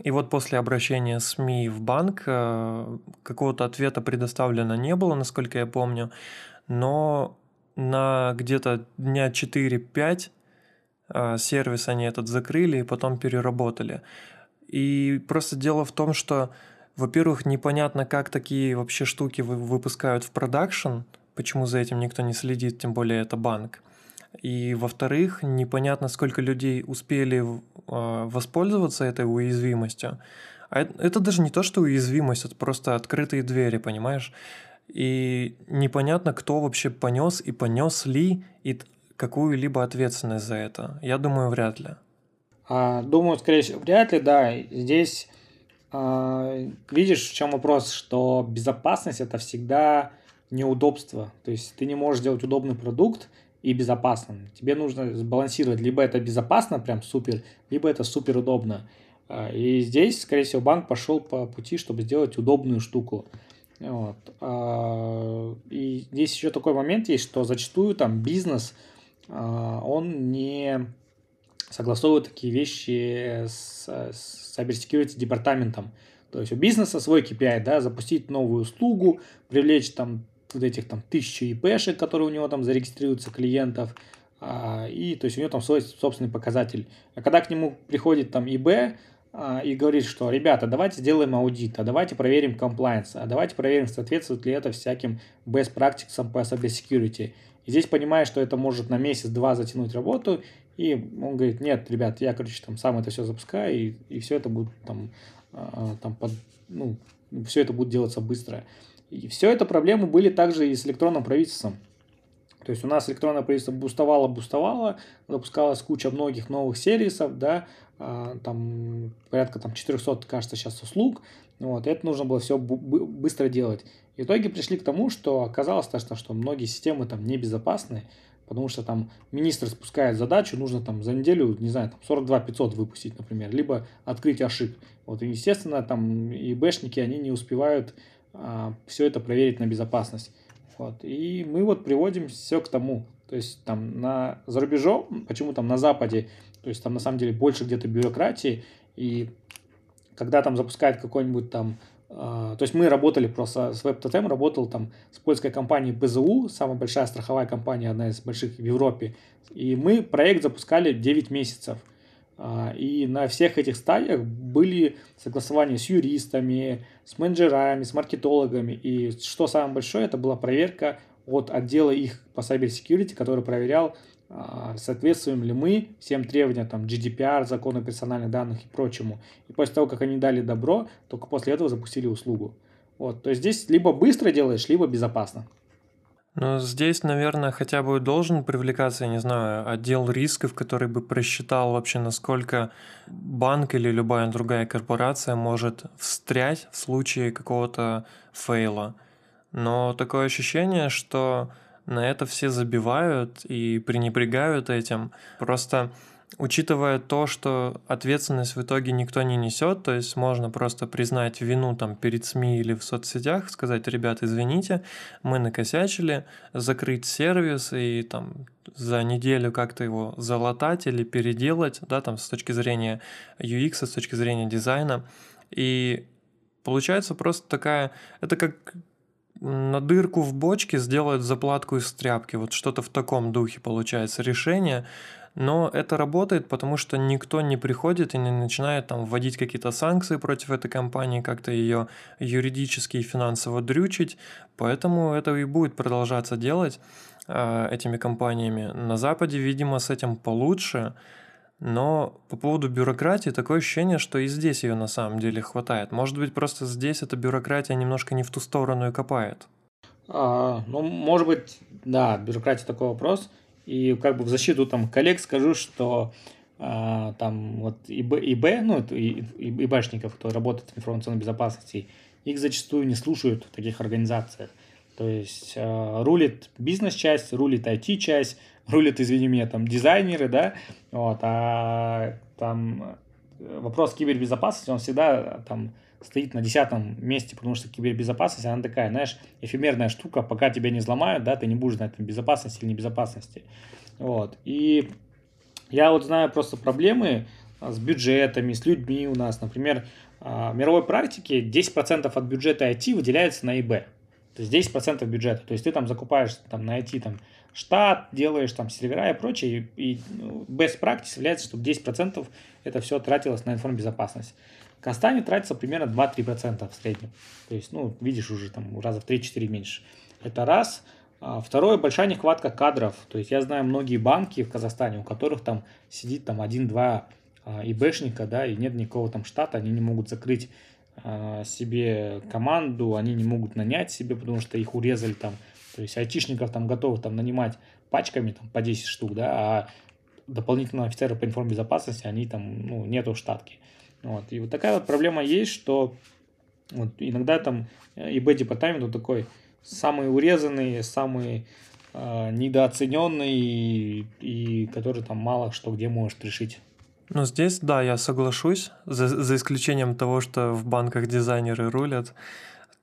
и вот после обращения СМИ в банк какого-то ответа предоставлено не было, насколько я помню, но на где-то дня 4-5 э, сервис они этот закрыли и потом переработали. И просто дело в том, что, во-первых, непонятно, как такие вообще штуки выпускают в продакшн, почему за этим никто не следит, тем более это банк. И во-вторых, непонятно, сколько людей успели э, воспользоваться этой уязвимостью. А это, это даже не то, что уязвимость, это просто открытые двери, понимаешь? И непонятно, кто вообще понес и понес ли и какую-либо ответственность за это. Я думаю, вряд ли. А, думаю, скорее всего, вряд ли, да. Здесь а, видишь, в чем вопрос, что безопасность это всегда неудобство. То есть ты не можешь сделать удобный продукт, и безопасным. Тебе нужно сбалансировать, либо это безопасно, прям супер, либо это супер удобно. А, и здесь, скорее всего, банк пошел по пути, чтобы сделать удобную штуку. Вот. А, и здесь еще такой момент есть, что зачастую там бизнес, а, он не согласовывать такие вещи с, с cybersecurity департаментом. То есть у бизнеса свой KPI, да, запустить новую услугу, привлечь там вот этих там тысячи ИПшек, которые у него там зарегистрируются, клиентов, а, и то есть у него там свой собственный показатель. А когда к нему приходит там ИБ и говорит, что ребята, давайте сделаем аудит, а давайте проверим compliance, а давайте проверим, соответствует ли это всяким best practices по cybersecurity. И здесь понимаешь, что это может на месяц-два затянуть работу, и он говорит, нет, ребят, я, короче, там сам это все запускаю, и, и все это будет там, а, там под, ну, все это будет делаться быстро. И все это проблемы были также и с электронным правительством. То есть у нас электронное правительство бустовало, бустовало, запускалась куча многих новых сервисов, да, а, там порядка там 400, кажется, сейчас услуг, вот, это нужно было все быстро делать. В итоге пришли к тому, что оказалось, что, что многие системы там небезопасны, потому что там министр спускает задачу, нужно там за неделю, не знаю, там 42 500 выпустить, например, либо открыть ошиб. Вот, и, естественно, там и бэшники, они не успевают а, все это проверить на безопасность. Вот. И мы вот приводим все к тому. То есть там на, за рубежом, почему там на Западе, то есть там на самом деле больше где-то бюрократии, и когда там запускают какой-нибудь там Uh, то есть мы работали просто с WebTotem, работал там с польской компанией БЗУ, самая большая страховая компания, одна из больших в Европе. И мы проект запускали 9 месяцев. А, и на всех этих стадиях были согласования с юристами, с менеджерами, с маркетологами. И что самое большое, это была проверка от отдела их по cyber security, который проверял, а, соответствуем ли мы всем требованиям там, GDPR, закону персональных данных и прочему. И после того, как они дали добро, только после этого запустили услугу. Вот, то есть здесь либо быстро делаешь, либо безопасно. Но здесь, наверное, хотя бы должен привлекаться, я не знаю, отдел рисков, который бы просчитал вообще, насколько банк или любая другая корпорация может встрять в случае какого-то фейла. Но такое ощущение, что на это все забивают и пренебрегают этим. Просто учитывая то, что ответственность в итоге никто не несет, то есть можно просто признать вину там перед СМИ или в соцсетях, сказать, ребят, извините, мы накосячили, закрыть сервис и там за неделю как-то его залатать или переделать, да, там с точки зрения UX, с точки зрения дизайна. И получается просто такая, это как на дырку в бочке сделают заплатку из тряпки. Вот что-то в таком духе получается решение. Но это работает, потому что никто не приходит и не начинает там вводить какие-то санкции против этой компании, как-то ее юридически и финансово дрючить. Поэтому это и будет продолжаться делать э, этими компаниями. На Западе, видимо, с этим получше. Но по поводу бюрократии такое ощущение, что и здесь ее на самом деле хватает. Может быть, просто здесь эта бюрократия немножко не в ту сторону и копает. А, ну, может быть, да, бюрократия такой вопрос. И как бы в защиту там коллег скажу, что а, там вот ИБ, ИБ ну, и, и, ИБшников, кто работает в информационной безопасности, их зачастую не слушают в таких организациях. То есть э, рулит бизнес-часть, рулит IT-часть, рулит, извини меня, там дизайнеры, да, вот, а там вопрос кибербезопасности, он всегда там стоит на десятом месте, потому что кибербезопасность, она такая, знаешь, эфемерная штука, пока тебя не взломают, да, ты не будешь знать, там, безопасности или небезопасности. Вот. И я вот знаю просто проблемы с бюджетами, с людьми у нас. Например, а, в мировой практике 10% от бюджета IT выделяется на ИБ. То есть 10% бюджета. То есть ты там закупаешь там, на IT там, штат, делаешь там сервера и прочее. И, и ну, best practice является, чтобы 10% это все тратилось на информбезопасность. Кастане тратится примерно 2-3% в среднем. То есть, ну, видишь, уже там раза в 3-4 меньше. Это раз. А второе, большая нехватка кадров. То есть я знаю многие банки в Казахстане, у которых там сидит там один-два а, ИБшника, да, и нет никакого там штата, они не могут закрыть а, себе команду, они не могут нанять себе, потому что их урезали там. То есть айтишников там готовы там нанимать пачками там по 10 штук, да, а дополнительного офицера по информбезопасности они там, ну, нету в штатке. Вот. И вот такая вот проблема есть, что вот иногда там ИБ-департамент вот такой самый урезанный, самый э, недооцененный и, и который там мало что где может решить. Ну, здесь, да, я соглашусь, за, за исключением того, что в банках дизайнеры рулят.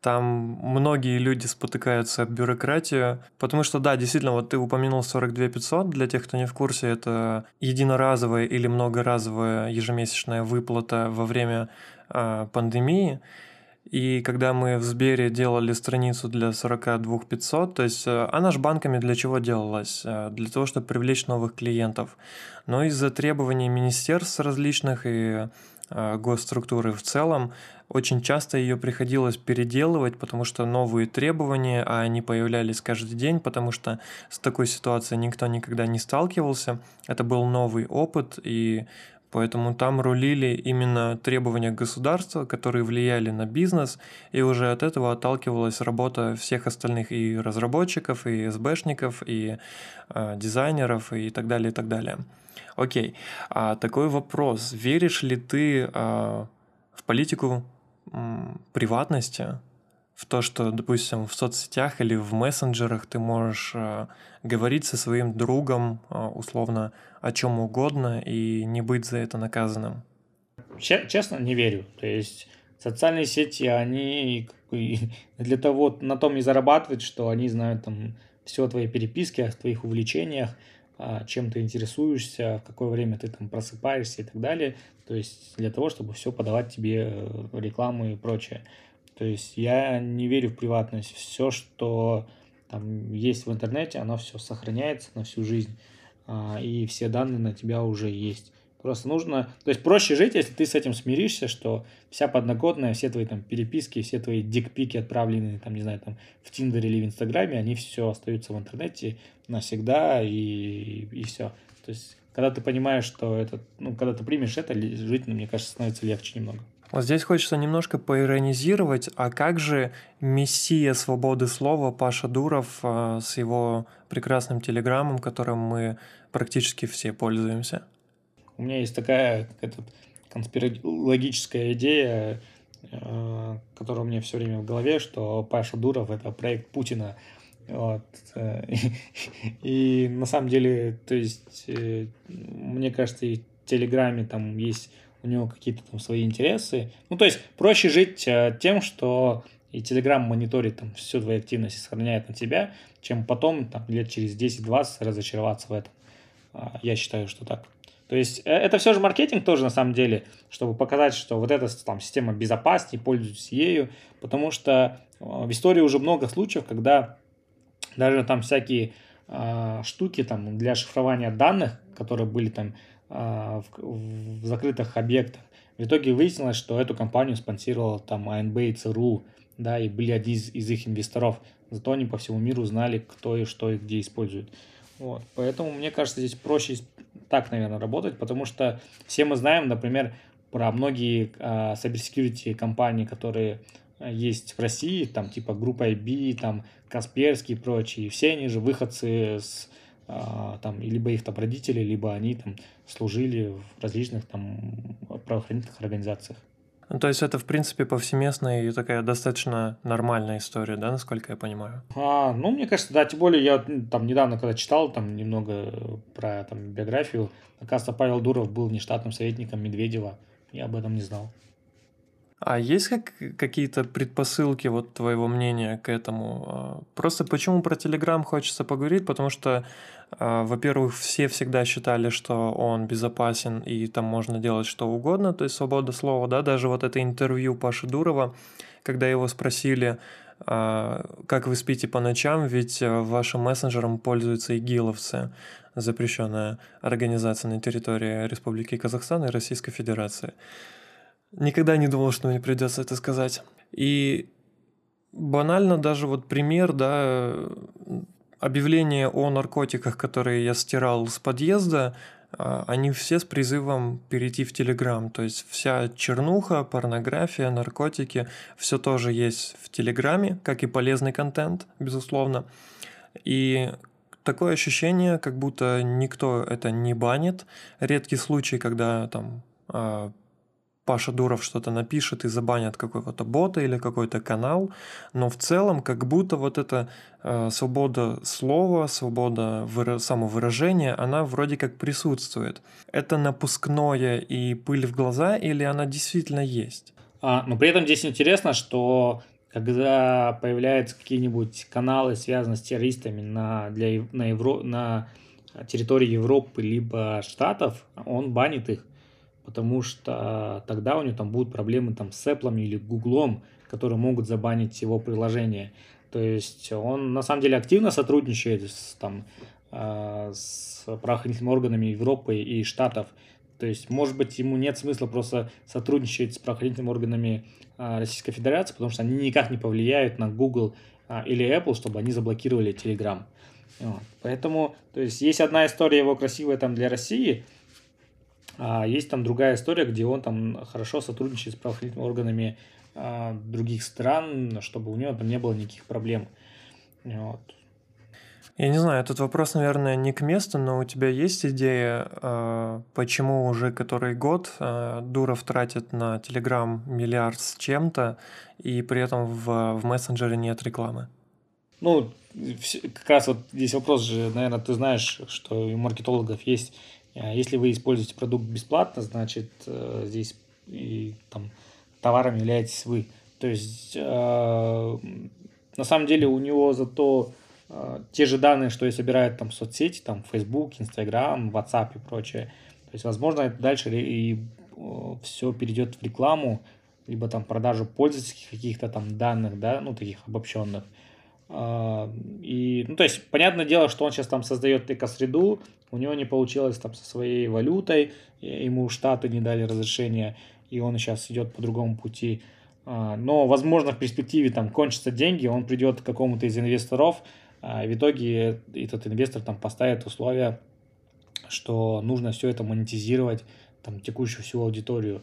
Там многие люди спотыкаются об бюрократию, потому что, да, действительно, вот ты упомянул 42 500, для тех, кто не в курсе, это единоразовая или многоразовая ежемесячная выплата во время э, пандемии. И когда мы в Сбере делали страницу для 42 500, то есть э, она же банками для чего делалась? Э, для того, чтобы привлечь новых клиентов. Но из-за требований министерств различных и госструктуры в целом, очень часто ее приходилось переделывать, потому что новые требования, а они появлялись каждый день, потому что с такой ситуацией никто никогда не сталкивался. Это был новый опыт, и Поэтому там рулили именно требования государства, которые влияли на бизнес, и уже от этого отталкивалась работа всех остальных и разработчиков, и СБшников, и э, дизайнеров, и так далее, и так далее. Окей, а такой вопрос. Веришь ли ты э, в политику приватности, в то, что, допустим, в соцсетях или в мессенджерах ты можешь э, говорить со своим другом э, условно о чем угодно и не быть за это наказанным? Честно, не верю. То есть социальные сети, они для того, на том и зарабатывают, что они знают там все о твоей переписке, о твоих увлечениях, чем ты интересуешься, в какое время ты там просыпаешься и так далее. То есть для того, чтобы все подавать тебе э, рекламу и прочее. То есть я не верю в приватность. Все, что там есть в интернете, оно все сохраняется на всю жизнь. А, и все данные на тебя уже есть. Просто нужно... То есть проще жить, если ты с этим смиришься, что вся подноготная, все твои там переписки, все твои дикпики, отправленные там, не знаю, там в Тиндере или в Инстаграме, они все остаются в интернете навсегда и, и все. То есть когда ты понимаешь, что это, ну, когда ты примешь это, жить, ну, мне кажется, становится легче немного. Вот здесь хочется немножко поиронизировать, а как же мессия свободы слова Паша Дуров э, с его прекрасным телеграммом, которым мы практически все пользуемся? У меня есть такая этот, конспирологическая идея, э, которая у меня все время в голове, что Паша Дуров – это проект Путина. Вот. Э, и на самом деле, то есть, э, мне кажется, и в Телеграме там есть у него какие-то там свои интересы. Ну, то есть проще жить э, тем, что и Telegram мониторит там всю твою активность и сохраняет на тебя, чем потом, там, лет через 10-20 разочароваться в этом. А, я считаю, что так. То есть э, это все же маркетинг тоже на самом деле, чтобы показать, что вот эта там, система безопаснее, пользуйтесь ею, потому что э, в истории уже много случаев, когда даже там всякие э, штуки там для шифрования данных, которые были там в, в закрытых объектах. В итоге выяснилось, что эту компанию спонсировала там АНБ и ЦРУ, да, и были один из, из их инвесторов. Зато они по всему миру знали, кто и что и где использует. Вот. Поэтому, мне кажется, здесь проще так, наверное, работать, потому что все мы знаем, например, про многие uh, cybersecurity компании, которые есть в России, там типа группа IB, там Касперский и прочие. Все они же выходцы с а, там, либо их там родители, либо они там служили в различных там правоохранительных организациях. Ну, то есть это, в принципе, повсеместная и такая достаточно нормальная история, да, насколько я понимаю? А, ну, мне кажется, да, тем более я там недавно, когда читал там немного про там, биографию, оказывается, Павел Дуров был нештатным советником Медведева, я об этом не знал. А есть как, какие-то предпосылки вот твоего мнения к этому? А, просто почему про Телеграм хочется поговорить? Потому что, а, во-первых, все всегда считали, что он безопасен и там можно делать что угодно, то есть свобода слова, да, даже вот это интервью Паши Дурова, когда его спросили, а, как вы спите по ночам, ведь вашим мессенджером пользуются игиловцы, запрещенная организация на территории Республики Казахстан и Российской Федерации. Никогда не думал, что мне придется это сказать. И банально даже вот пример, да, объявления о наркотиках, которые я стирал с подъезда, а, они все с призывом перейти в Телеграм. То есть вся чернуха, порнография, наркотики, все тоже есть в Телеграме, как и полезный контент, безусловно. И такое ощущение, как будто никто это не банит. Редкий случай, когда там а, Паша Дуров что-то напишет и забанят какого-то бота или какой-то канал, но в целом как будто вот эта э, свобода слова, свобода выра- самовыражения, она вроде как присутствует. Это напускное и пыль в глаза или она действительно есть? А, но при этом здесь интересно, что когда появляются какие-нибудь каналы, связанные с террористами на, для, на, Евро, на территории Европы либо Штатов, он банит их, потому что тогда у него там будут проблемы там, с Apple или Google, которые могут забанить его приложение. То есть он на самом деле активно сотрудничает с, там, э, с правоохранительными органами Европы и Штатов. То есть, может быть, ему нет смысла просто сотрудничать с правоохранительными органами э, Российской Федерации, потому что они никак не повлияют на Google э, или Apple, чтобы они заблокировали Telegram. Вот. Поэтому, то есть, есть одна история его красивая там для России, а есть там другая история, где он там хорошо сотрудничает с правоохранительными органами а, других стран, чтобы у него там не было никаких проблем. Вот. Я не знаю, этот вопрос, наверное, не к месту, но у тебя есть идея, а, почему уже который год а, Дуров тратит на Telegram миллиард с чем-то, и при этом в, в мессенджере нет рекламы? Ну, как раз вот здесь вопрос же, наверное, ты знаешь, что у маркетологов есть, если вы используете продукт бесплатно, значит, э, здесь и там товаром являетесь вы. То есть, э, на самом деле, у него зато э, те же данные, что и собирают там соцсети, там Facebook, Instagram, WhatsApp и прочее. То есть, возможно, это дальше и э, все перейдет в рекламу, либо там продажу пользовательских каких-то там данных, да, ну, таких обобщенных. Э, и, ну, то есть, понятное дело, что он сейчас там создает экосреду, у него не получилось там со своей валютой, ему штаты не дали разрешения, и он сейчас идет по другому пути. А, но, возможно, в перспективе там кончатся деньги, он придет к какому-то из инвесторов, а, в итоге этот инвестор там поставит условия, что нужно все это монетизировать, там, текущую всю аудиторию.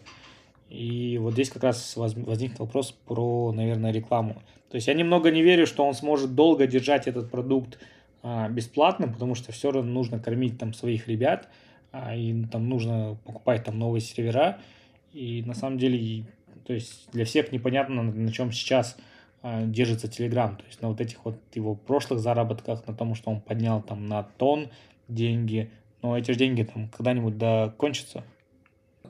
И вот здесь как раз возник вопрос про, наверное, рекламу. То есть я немного не верю, что он сможет долго держать этот продукт а, бесплатным, потому что все равно нужно кормить там своих ребят, и там нужно покупать там новые сервера. И на самом деле, то есть для всех непонятно, на, чем сейчас э, держится Telegram. То есть на вот этих вот его прошлых заработках, на том, что он поднял там на тон деньги. Но эти же деньги там когда-нибудь да кончатся.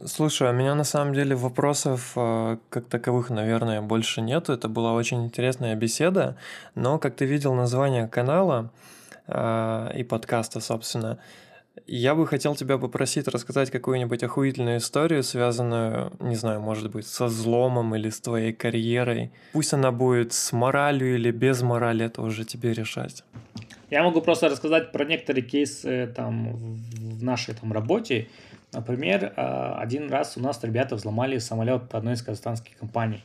Слушай, а у меня на самом деле вопросов как таковых, наверное, больше нету. Это была очень интересная беседа, но как ты видел название канала и подкаста, собственно, я бы хотел тебя попросить рассказать какую-нибудь охуительную историю, связанную, не знаю, может быть, со взломом или с твоей карьерой. Пусть она будет с моралью или без морали, это уже тебе решать. Я могу просто рассказать про некоторые кейсы там в нашей там работе. Например, а, один раз у нас ребята взломали самолет одной из казахстанских компаний.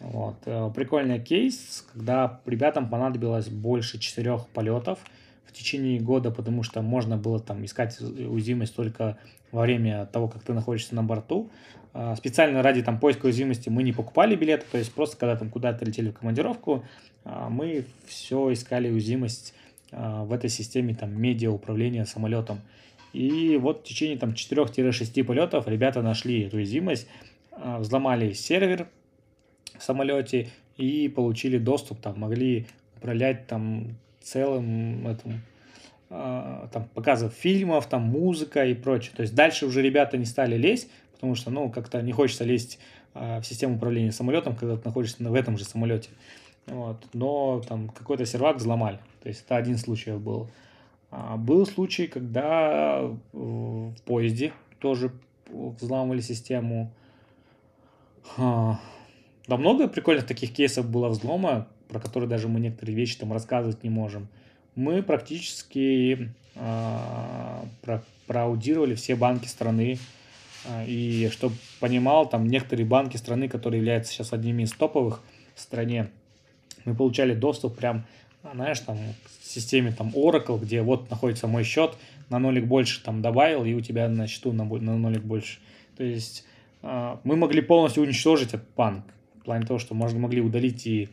Вот. Э, прикольный кейс, когда ребятам понадобилось больше четырех полетов – в течение года, потому что можно было там искать уязвимость только во время того, как ты находишься на борту. А, специально ради там поиска уязвимости мы не покупали билеты, то есть просто когда там куда-то летели в командировку, а, мы все искали уязвимость а, в этой системе там медиа управления самолетом. И вот в течение там 4-6 полетов ребята нашли эту уязвимость, взломали сервер в самолете и получили доступ, там могли управлять там целым этому а, там, показов фильмов, там, музыка и прочее. То есть дальше уже ребята не стали лезть, потому что, ну, как-то не хочется лезть а, в систему управления самолетом, когда ты находишься в этом же самолете. Вот. Но там какой-то сервак взломали. То есть это один случай был. А, был случай, когда в поезде тоже взламывали систему. А, да много прикольных таких кейсов было взлома про которые даже мы некоторые вещи там рассказывать не можем, мы практически э, про, проаудировали все банки страны. Э, и чтобы понимал, там некоторые банки страны, которые являются сейчас одними из топовых в стране, мы получали доступ прям, знаешь, там к системе там Oracle, где вот находится мой счет, на нолик больше там добавил, и у тебя на счету на, на нолик больше. То есть э, мы могли полностью уничтожить этот банк. В плане того, что можно могли удалить и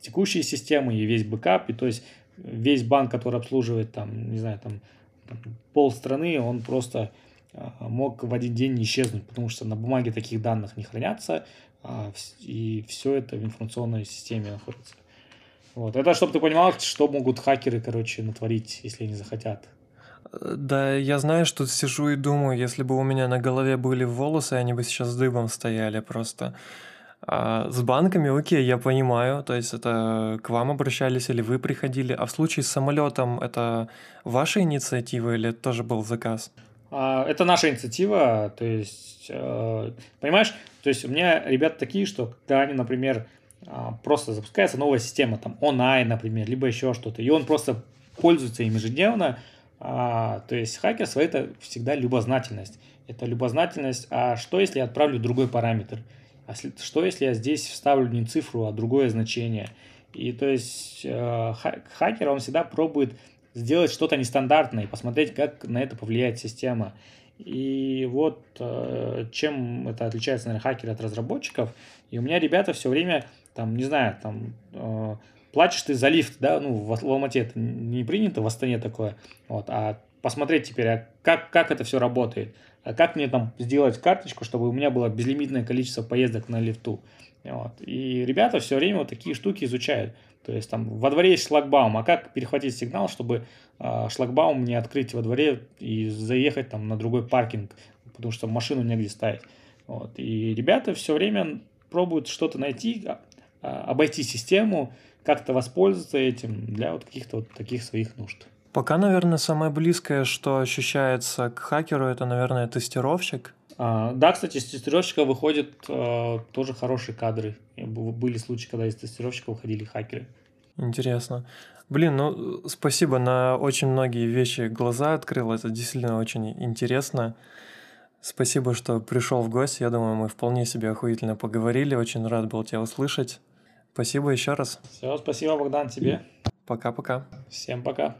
текущие системы и весь бэкап, и то есть весь банк, который обслуживает там, не знаю, там, пол страны, он просто а, мог в один день исчезнуть, потому что на бумаге таких данных не хранятся, а, и все это в информационной системе находится. Вот. Это чтобы ты понимал, что могут хакеры, короче, натворить, если они захотят. Да, я знаю, что сижу и думаю, если бы у меня на голове были волосы, они бы сейчас дыбом стояли просто. А с банками, окей, я понимаю, то есть это к вам обращались или вы приходили, а в случае с самолетом это ваша инициатива или это тоже был заказ? А, это наша инициатива, то есть, э, понимаешь, то есть у меня ребята такие, что когда они, например, а, просто запускается новая система, там, онлайн, например, либо еще что-то, и он просто пользуется им ежедневно, то есть хакерство это всегда любознательность. Это любознательность, а что если я отправлю другой параметр? А что если я здесь вставлю не цифру, а другое значение? И то есть э, хакер, он всегда пробует сделать что-то нестандартное посмотреть, как на это повлияет система. И вот э, чем это отличается, наверное, хакер от разработчиков. И у меня ребята все время, там, не знаю, там, э, платишь ты за лифт, да, ну, в, в Алмате это не принято, в Астане такое, вот, а посмотреть теперь, а как, как это все работает, а как мне там сделать карточку, чтобы у меня было безлимитное количество поездок на лифту, вот. И ребята все время вот такие штуки изучают. То есть там во дворе есть шлагбаум, а как перехватить сигнал, чтобы э, шлагбаум не открыть во дворе и заехать там на другой паркинг, потому что машину негде ставить. Вот. И ребята все время пробуют что-то найти, а, а, обойти систему, как-то воспользоваться этим для вот каких-то вот таких своих нужд. Пока, наверное, самое близкое, что ощущается к хакеру, это, наверное, тестировщик. А, да, кстати, из тестировщика выходят а, тоже хорошие кадры. Были случаи, когда из тестировщика выходили хакеры. Интересно. Блин, ну спасибо, на очень многие вещи глаза открыл. Это действительно очень интересно. Спасибо, что пришел в гости. Я думаю, мы вполне себе охуительно поговорили. Очень рад был тебя услышать. Спасибо еще раз. Все, спасибо, Богдан, тебе. Пока-пока. Всем пока.